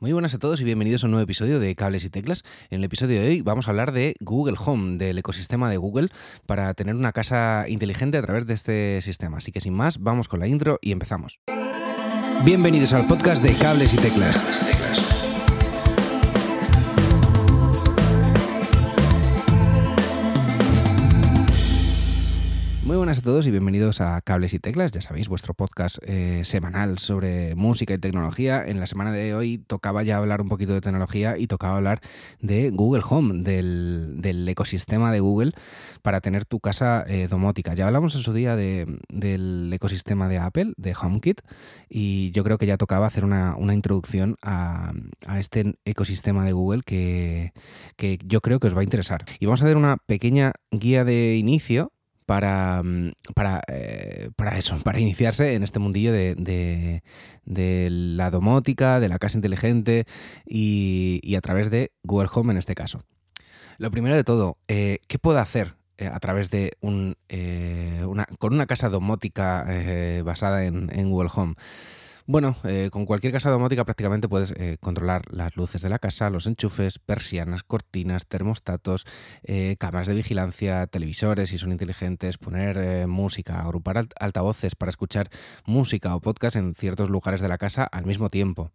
Muy buenas a todos y bienvenidos a un nuevo episodio de Cables y Teclas. En el episodio de hoy vamos a hablar de Google Home, del ecosistema de Google, para tener una casa inteligente a través de este sistema. Así que sin más, vamos con la intro y empezamos. Bienvenidos al podcast de Cables y Teclas. A todos y bienvenidos a Cables y Teclas, ya sabéis, vuestro podcast eh, semanal sobre música y tecnología. En la semana de hoy tocaba ya hablar un poquito de tecnología y tocaba hablar de Google Home, del, ecosistema de Google para tener tu casa eh, domótica. Ya hablamos en su día del ecosistema de Apple, de HomeKit, y yo creo que ya tocaba hacer una, introducción a, este ecosistema de Google que, que yo creo que os va a interesar. Y vamos a hacer una pequeña guía de inicio para, mm, para, eh, para, eso, para iniciarse en este mundillo de, la domótica, de la casa inteligente y, a través de Google Home en este caso. Lo primero de todo, eh, ¿qué puedo hacer eh, a través de un, una, con una casa domótica basada en Google Home? Bueno, eh, con cualquier casa domótica prácticamente puedes eh, controlar las luces de la casa, los enchufes, persianas, cortinas, termostatos, eh, cámaras de vigilancia, televisores si son inteligentes, poner música, agrupar altavoces para escuchar música o podcast en ciertos lugares de la casa al mismo tiempo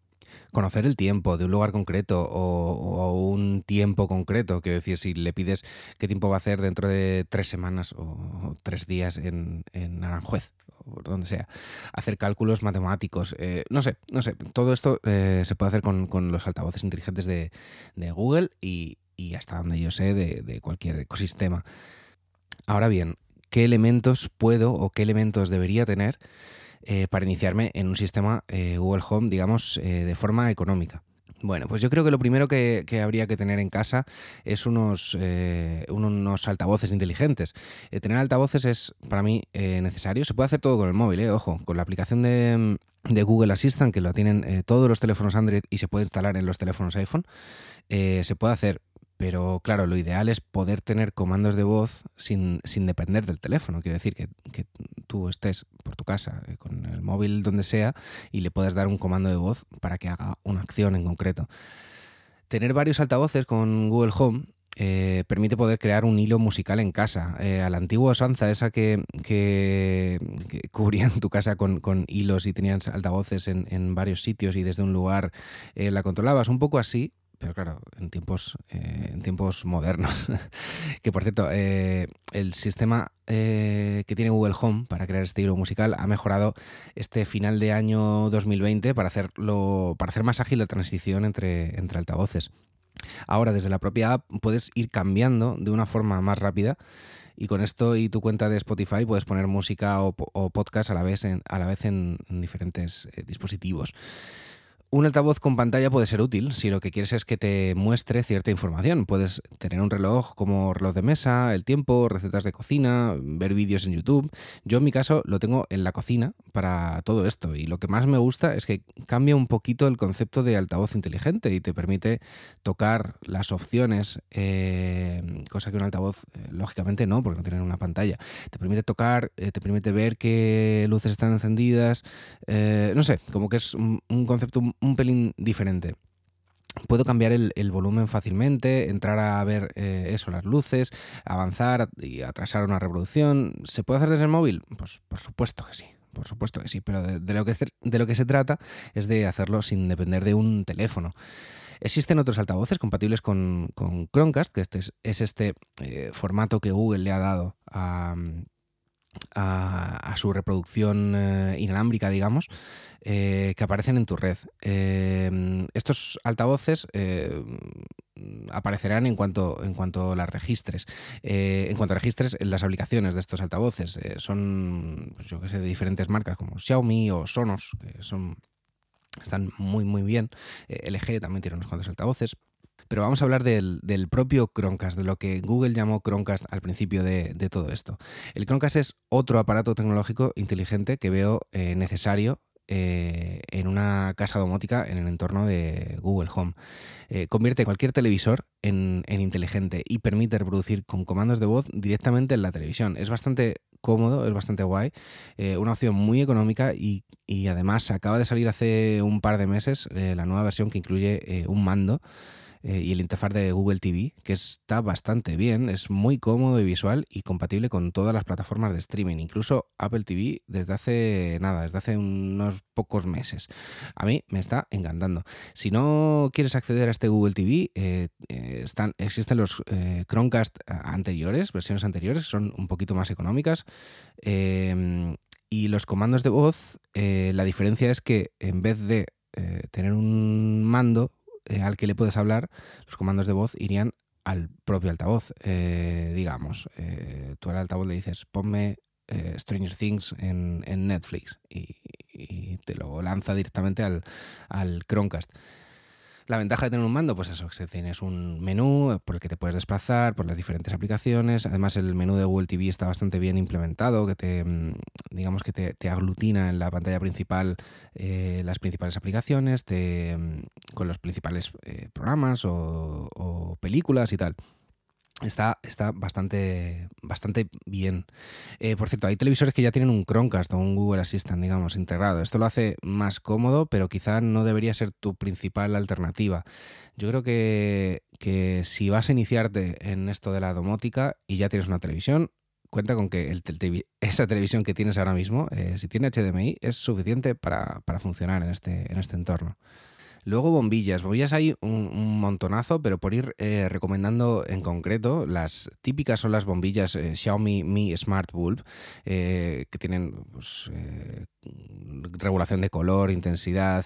conocer el tiempo de un lugar concreto o, un tiempo concreto. Quiero decir, si le pides qué tiempo va a hacer dentro de tres semanas o, tres días en, en Aranjuez o donde sea, hacer cálculos matemáticos, eh, no sé, no sé, todo esto eh, se puede hacer con, los altavoces inteligentes de, Google y, hasta donde yo sé de, de cualquier ecosistema. Ahora bien, ¿qué elementos puedo o qué elementos debería tener? Eh, para iniciarme en un sistema Google Home, digamos, de forma económica. Bueno, pues yo creo que lo primero que, habría que tener en casa es unos, unos altavoces inteligentes. tener altavoces es para mí necesario. Se puede hacer todo con el móvil, ojo, con la aplicación de, de Google Assistant, que lo tienen todos los teléfonos Android y se puede instalar en los teléfonos iPhone. se puede hacer pero claro, lo ideal es poder tener comandos de voz sin, depender del teléfono. Quiero decir que, tú estés por tu casa, eh, con el móvil donde sea, y le puedas dar un comando de voz para que haga una acción en concreto. Tener varios altavoces con Google Home eh, permite poder crear un hilo musical en casa. Eh, a la antigua usanza, esa que, que, cubrían tu casa con, hilos y tenías altavoces en, en, varios sitios y desde un lugar la controlabas, un poco así, pero claro, en tiempos, eh, en tiempos modernos. que por cierto, eh, el sistema eh, que tiene Google Home para crear este hilo musical ha mejorado este final de año 2020 para hacerlo, para hacer más ágil la transición entre, entre altavoces. Ahora, desde la propia app puedes ir cambiando de una forma más rápida y con esto y tu cuenta de Spotify puedes poner música o, podcast a la vez en, a la vez en diferentes dispositivos. Un altavoz con pantalla puede ser útil si lo que quieres es que te muestre cierta información. Puedes tener un reloj como reloj de mesa, el tiempo, recetas de cocina, ver vídeos en YouTube. Yo en mi caso lo tengo en la cocina para todo esto y lo que más me gusta es que cambia un poquito el concepto de altavoz inteligente y te permite tocar las opciones, eh, cosa que un altavoz eh, lógicamente no, porque no tiene una pantalla. Te permite tocar, eh, te permite ver qué luces están encendidas, no sé, como que es un, un concepto un pelín diferente. Puedo cambiar el, volumen fácilmente, entrar a ver eh, eso, las luces, avanzar y atrasar una reproducción. ¿Se puede hacer desde el móvil? Pues por supuesto que sí, por supuesto que sí, pero de, lo, que, de lo que se trata es de hacerlo sin depender de un teléfono. Existen otros altavoces compatibles con, Chromecast, que este es, este eh, formato que Google le ha dado a, a, su reproducción eh, inalámbrica, digamos, eh, que aparecen en tu red. Eh, estos altavoces aparecerán en cuanto, en cuanto las registres. en cuanto registres las aplicaciones de estos altavoces. son, pues yo que sé, de diferentes marcas como Xiaomi o Sonos, que son están muy muy bien. LG también tiene unos cuantos altavoces. Pero vamos a hablar del, propio Chromecast, de lo que Google llamó Chromecast al principio de, todo esto. El Chromecast es otro aparato tecnológico inteligente que veo eh, necesario eh, en una casa domótica en el entorno de Google Home. Eh, convierte cualquier televisor en, inteligente y permite reproducir con comandos de voz directamente en la televisión. Es bastante cómodo, es bastante guay, eh, una opción muy económica y, y, además acaba de salir hace un par de meses la nueva versión que incluye un mando eh, y el interfaz de Google TV, que está bastante bien, es muy cómodo y visual y compatible con todas las plataformas de streaming, incluso Apple TV desde hace nada, desde hace unos pocos meses. A mí me está encantando. Si no quieres acceder a este Google TV, eh, eh, están, existen los Chromecast anteriores, versiones anteriores, son un poquito más económicas. Em, y los comandos de voz, la diferencia es que en vez de tener un mando, eh, al que le puedes hablar, los comandos de voz irían al propio altavoz. Eh, digamos, eh, tú al altavoz le dices, ponme Stranger Things en, Netflix y, te lo lanza directamente al, al Chromecast. La ventaja de tener un mando, pues eso, que tienes un menú por el que te puedes desplazar por las diferentes aplicaciones. Además, el menú de Google TV está bastante bien implementado, que te, mm, digamos que te, aglutina en la pantalla principal eh, las principales aplicaciones, te, mm, con los principales eh, programas o películas y tal. Está, está bastante, bastante bien. Eh, por cierto, hay televisores que ya tienen un Chromecast o un Google Assistant, digamos, integrado. Esto lo hace más cómodo, pero quizá no debería ser tu principal alternativa. Yo creo que, si vas a iniciarte en esto de la domótica y ya tienes una televisión, cuenta con que esa televisión que tienes ahora mismo, eh, si tiene HDMI, es suficiente para, para funcionar en este, en este entorno. Luego bombillas. Bombillas hay un, montonazo, pero por ir eh, recomendando en concreto, las típicas son las bombillas eh, Xiaomi Mi Smart Bulb, eh, que tienen pues, regulación de color, intensidad,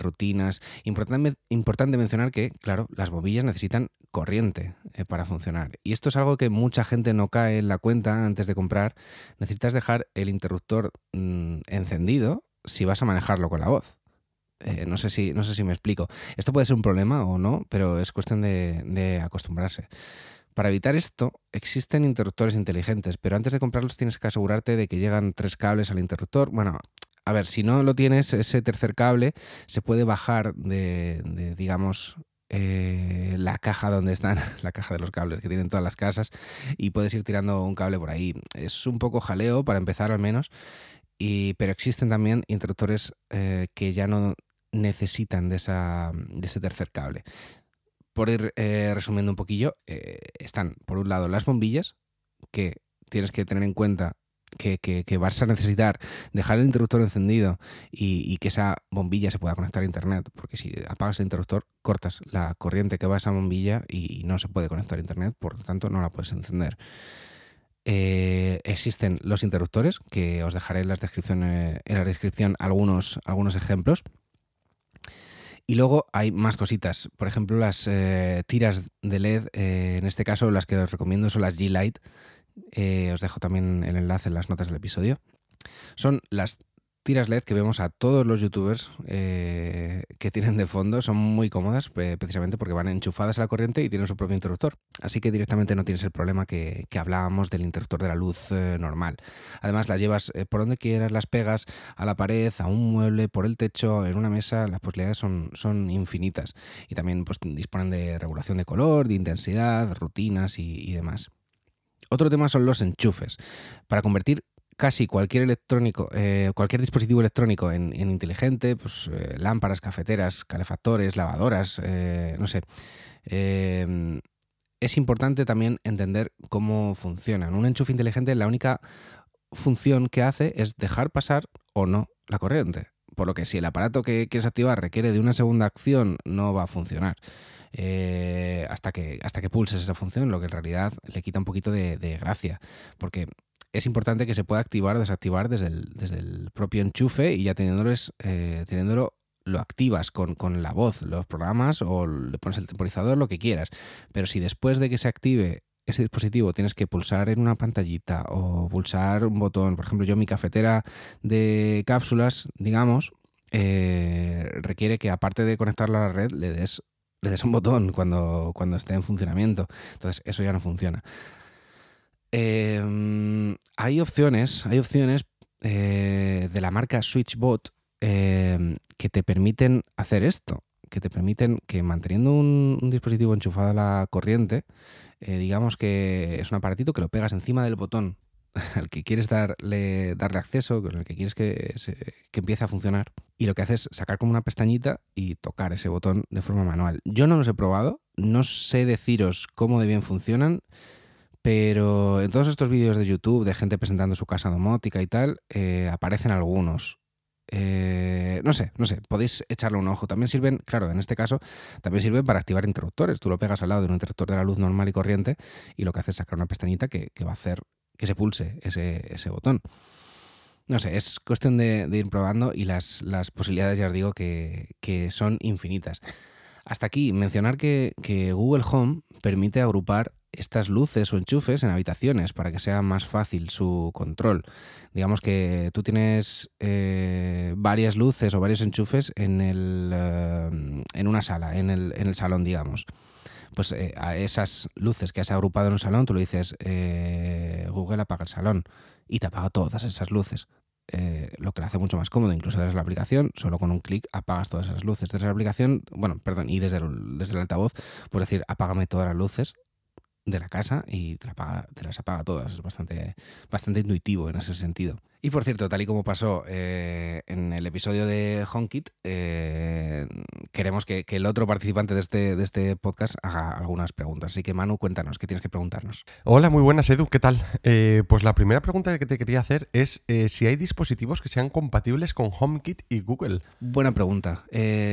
rutinas. Importante, mencionar que, claro, las bombillas necesitan corriente para funcionar. Y esto es algo que mucha gente no cae en la cuenta antes de comprar. Necesitas dejar el interruptor mm, encendido si vas a manejarlo con la voz. Eh, no, sé si, no sé si me explico. Esto puede ser un problema o no, pero es cuestión de, acostumbrarse. Para evitar esto, existen interruptores inteligentes, pero antes de comprarlos tienes que asegurarte de que llegan tres cables al interruptor. Bueno, a ver, si no lo tienes, ese tercer cable se puede bajar de, digamos, eh, la caja donde están, la caja de los cables que tienen todas las casas, y puedes ir tirando un cable por ahí. Es un poco jaleo para empezar al menos, y, pero existen también interruptores eh, que ya no necesitan de, esa, de ese tercer cable. Por ir eh, resumiendo un poquillo, eh, están por un lado las bombillas, que tienes que tener en cuenta que, vas a necesitar dejar el interruptor encendido y, que esa bombilla se pueda conectar a internet, porque si apagas el interruptor, cortas la corriente que va a esa bombilla y no se puede conectar a internet, por lo tanto no la puedes encender. Eh, existen los interruptores, que os dejaré en, las en la descripción algunos, algunos ejemplos. Y luego hay más cositas. Por ejemplo, las eh, tiras de LED, eh, en este caso las que os recomiendo son las G-Light. Eh, os dejo también el enlace en las notas del episodio. Son las tiras LED que vemos a todos los youtubers eh, que tienen de fondo son muy cómodas precisamente porque van enchufadas a la corriente y tienen su propio interruptor. Así que directamente no tienes el problema que, hablábamos del interruptor de la luz eh, normal. Además las llevas eh, por donde quieras, las pegas a la pared, a un mueble, por el techo, en una mesa, las posibilidades son, son infinitas. Y también pues, disponen de regulación de color, de intensidad, rutinas y, y demás. Otro tema son los enchufes. Para convertir casi cualquier electrónico, eh, cualquier dispositivo electrónico en, inteligente, pues eh, lámparas, cafeteras, calefactores, lavadoras, eh, no sé. Em, es importante también entender cómo funcionan. Un enchufe inteligente, la única función que hace es dejar pasar o no la corriente. Por lo que si el aparato que quieres activar requiere de una segunda acción, no va a funcionar. hasta, que, hasta que pulses esa función, lo que en realidad le quita un poquito de, de gracia. Porque es importante que se pueda activar o desactivar desde el, propio enchufe y ya eh, teniéndolo lo activas con, la voz, los programas o le pones el temporizador, lo que quieras. Pero si después de que se active ese dispositivo tienes que pulsar en una pantallita o pulsar un botón, por ejemplo, yo mi cafetera de cápsulas, digamos, eh, requiere que aparte de conectarla a la red le des, le des un botón cuando, cuando esté en funcionamiento. Entonces eso ya no funciona. Em, hay opciones, hay opciones eh, de la marca SwitchBot eh, que te permiten hacer esto, que te permiten que manteniendo un, dispositivo enchufado a la corriente, eh, digamos que es un aparatito que lo pegas encima del botón al que quieres darle, darle acceso, con el que quieres que, que empiece a funcionar, y lo que haces es sacar como una pestañita y tocar ese botón de forma manual. Yo no los he probado, no sé deciros cómo de bien funcionan, pero en todos estos vídeos de YouTube de gente presentando su casa domótica y tal, eh, aparecen algunos. Eh, no sé, no sé, podéis echarle un ojo. También sirven, claro, en este caso, también sirven para activar interruptores. Tú lo pegas al lado de un interruptor de la luz normal y corriente y lo que hace es sacar una pestañita que, va a hacer que se pulse ese, botón. No sé, es cuestión de, ir probando y las, posibilidades ya os digo que, son infinitas. Hasta aquí, mencionar que Google Home permite agrupar estas luces o enchufes en habitaciones para que sea más fácil su control. Digamos que tú tienes eh, varias luces o varios enchufes en, el, eh, en una sala, en el, en el, salón, digamos. Pues eh, a esas luces que has agrupado en un salón, tú le dices, Google apaga el salón y te apaga todas esas luces. lo que lo hace mucho más cómodo, incluso desde la aplicación, solo con un clic apagas todas esas luces. Desde la aplicación, bueno, perdón, y desde desde el altavoz, puedes decir apágame todas las luces de la casa y te, las apaga todas. Es bastante, bastante intuitivo en ese sentido. Y por cierto, tal y como pasó eh, en el episodio de HomeKit, eh, queremos que, el otro participante de este, de este podcast haga algunas preguntas. Así que Manu, cuéntanos, ¿qué tienes que preguntarnos? Hola, muy buenas Edu, ¿qué tal? Eh, pues la primera pregunta que te quería hacer es si hay dispositivos que sean compatibles con HomeKit y Google. Buena pregunta.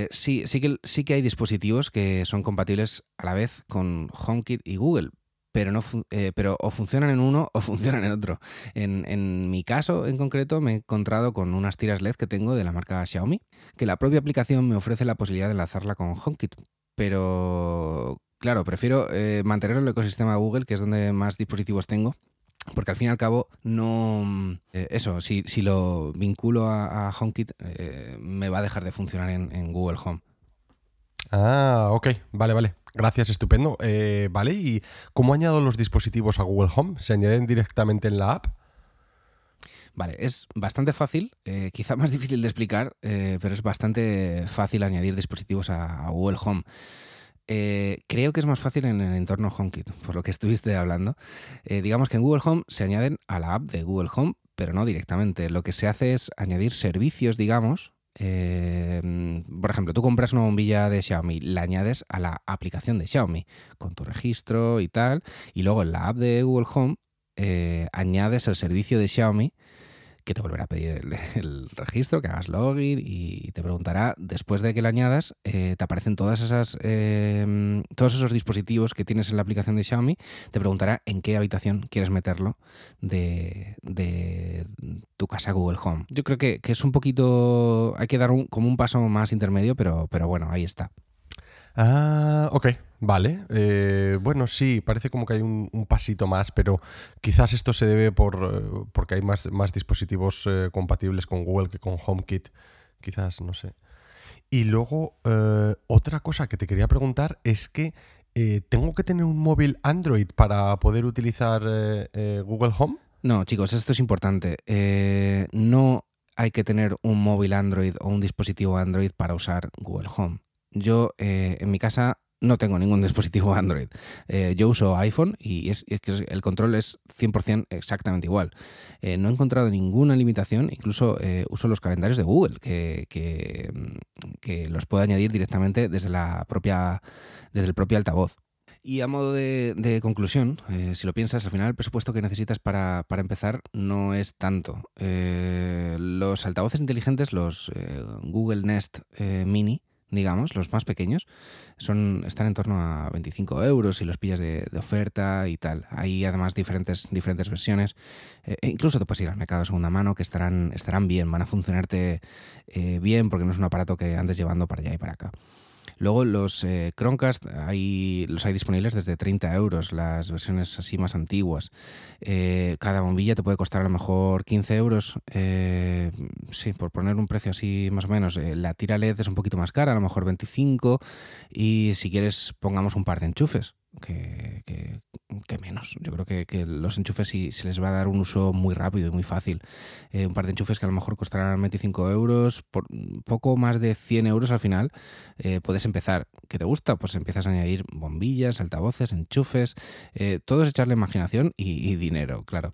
sí, sí que, sí que hay dispositivos que son compatibles a la vez con HomeKit y Google, pero, no, eh, pero o funcionan en uno o funcionan en otro. En, mi caso en concreto me he encontrado con unas tiras LED que tengo de la marca Xiaomi, que la propia aplicación me ofrece la posibilidad de enlazarla con HomeKit, pero claro, prefiero eh, mantener el ecosistema Google, que es donde más dispositivos tengo, porque al fin y al cabo no eh, eso si, si, lo vinculo a, HomeKit me va a dejar de funcionar en, Google Home Ah, ok, vale, vale. Gracias, estupendo. Eh, vale, ¿y cómo añado los dispositivos a Google Home? ¿Se añaden directamente en la app? Vale, es bastante fácil, eh, quizá más difícil de explicar, eh, pero es bastante fácil añadir dispositivos a, Google Home. creo que es más fácil en el entorno HomeKit, por lo que estuviste hablando. digamos que en Google Home se añaden a la app de Google Home, pero no directamente. Lo que se hace es añadir servicios, digamos, Em, por ejemplo, tú compras una bombilla de Xiaomi, la añades a la aplicación de Xiaomi con tu registro y tal, y luego en la app de Google Home eh, añades el servicio de Xiaomi que te volverá a pedir el, registro, que hagas login y te preguntará, después de que lo añadas, eh, te aparecen todas esas, em, todos esos dispositivos que tienes en la aplicación de Xiaomi, te preguntará en qué habitación quieres meterlo de, tu casa Google Home. Yo creo que, es un poquito, hay que dar un, como un paso más intermedio, pero, pero bueno, ahí está. Ah, ok, vale. Eh, bueno, sí, parece como que hay un, pasito más, pero quizás esto se debe por eh, porque hay más, más dispositivos eh, compatibles con Google que con HomeKit. Quizás, no sé. Y luego, otra cosa que te quería preguntar es que ¿tengo que tener un móvil Android para poder utilizar Google Home? No, chicos, esto es importante. no hay que tener un móvil Android o un dispositivo Android para usar Google Home. Yo eh, en mi casa no tengo ningún dispositivo Android. Eh, yo uso iPhone y es, que el control es 100% exactamente igual. Eh, no he encontrado ninguna limitación, incluso uso los calendarios de Google, que, que, los puedo añadir directamente desde, la propia, desde el propio altavoz. Y a modo de, conclusión, si lo piensas, al final el presupuesto que necesitas para empezar no es tanto. los altavoces inteligentes, los Google Nest Mini, digamos, los más pequeños, son, están en torno a 25 euros si los pillas de, oferta y tal. Hay además diferentes, diferentes versiones. Eh, e incluso te puedes ir al mercado de segunda mano que estarán, estarán bien, van a funcionarte eh, bien porque no es un aparato que andes llevando para allá y para acá. Luego los eh, Chromecast hay, los hay disponibles desde 30 euros, las versiones así más antiguas. Eh, cada bombilla te puede costar a lo mejor 15 euros. Eh, sí, por poner un precio así más o menos. la tira LED es un poquito más cara, a lo mejor 25. Y si quieres pongamos un par de enchufes. Que, que menos. Yo creo que, los enchufes sí se les va a dar un uso muy rápido y muy fácil. Eh, un par de enchufes que a lo mejor costarán 25 euros, por poco más de 100 euros al final, eh, puedes empezar. ¿Qué te gusta? Pues empiezas a añadir bombillas, altavoces, enchufes, eh, todo es echarle imaginación y dinero, claro.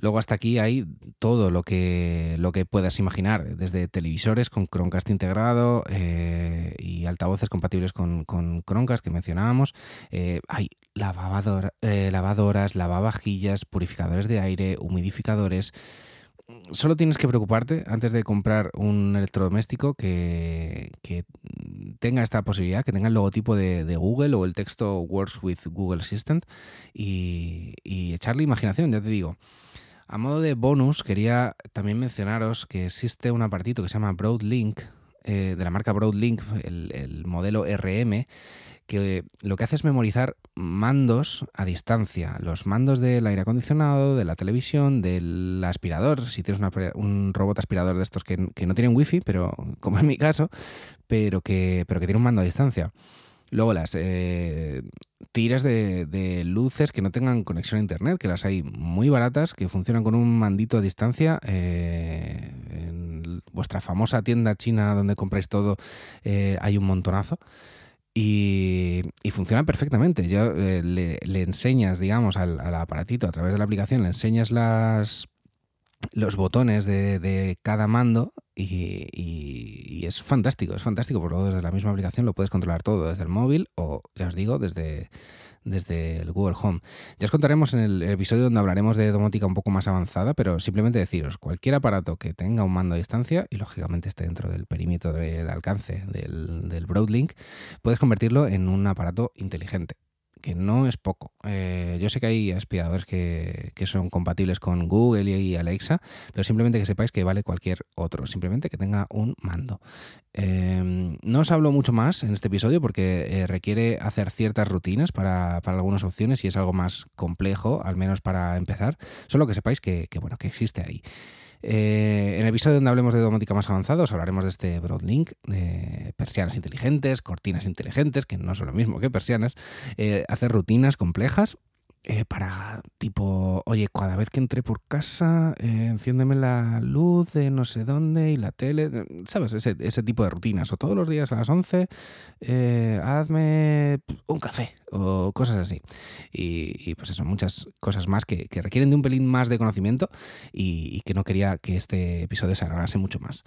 Luego hasta aquí hay todo lo que, lo que puedas imaginar, desde televisores con Chromecast integrado eh, y altavoces compatibles con, con Chromecast que mencionábamos. Eh, hay eh, lavadoras, lavavajillas, purificadores de aire, humidificadores. Solo tienes que preocuparte antes de comprar un electrodoméstico que, tenga esta posibilidad, que tenga el logotipo de, Google o el texto Works with Google Assistant y, y echarle imaginación, ya te digo. A modo de bonus, quería también mencionaros que existe un apartito que se llama Broadlink, eh, de la marca Broadlink, el, modelo RM, que lo que hace es memorizar mandos a distancia, los mandos del aire acondicionado, de la televisión, del aspirador, si tienes un robot aspirador de estos que, no tienen wifi, pero como en mi caso, pero que, pero que tiene un mando a distancia. Luego las eh, tiras de, luces que no tengan conexión a internet, que las hay muy baratas, que funcionan con un mandito a distancia. Eh, en vuestra famosa tienda china donde compráis todo eh, hay un montonazo. Y, funcionan perfectamente. Yo le, enseñas, digamos, al, aparatito a través de la aplicación, le enseñas las los botones de, cada mando y, es fantástico, es fantástico, porque desde la misma aplicación lo puedes controlar todo, desde el móvil o, ya os digo, desde, desde el Google Home. Ya os contaremos en el episodio donde hablaremos de domótica un poco más avanzada, pero simplemente deciros, cualquier aparato que tenga un mando a distancia y lógicamente esté dentro del perímetro de alcance del, del Broadlink, puedes convertirlo en un aparato inteligente que no es poco. Eh, yo sé que hay aspiradores que, son compatibles con Google y Alexa, pero simplemente que sepáis que vale cualquier otro, simplemente que tenga un mando. Em, no os hablo mucho más en este episodio porque eh, requiere hacer ciertas rutinas para, algunas opciones y es algo más complejo, al menos para empezar. Solo que sepáis que, que bueno, que existe ahí. Eh, en el episodio donde hablemos de domótica más avanzada os hablaremos de este Broadlink, de persianas inteligentes, cortinas inteligentes, que no son lo mismo que persianas, eh, hacer rutinas complejas eh, para tipo, oye, cada vez que entre por casa, eh, enciéndeme la luz de no sé dónde y la tele, ¿sabes? Ese, ese tipo de rutinas. O todos los días a las 11, eh, hazme un café o cosas así. Y, pues eso, muchas cosas más que, requieren de un pelín más de conocimiento y, y que no quería que este episodio se alargase mucho más.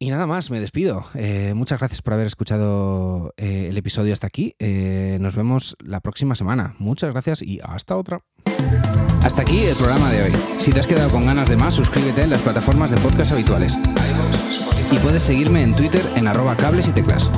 Y nada más, me despido. Eh, muchas gracias por haber escuchado eh, el episodio hasta aquí. Eh, nos vemos la próxima semana. Muchas gracias y hasta otra. Hasta aquí el programa de hoy. Si te has quedado con ganas de más, suscríbete en las plataformas de podcast habituales. Y puedes seguirme en Twitter en arroba cables y teclas.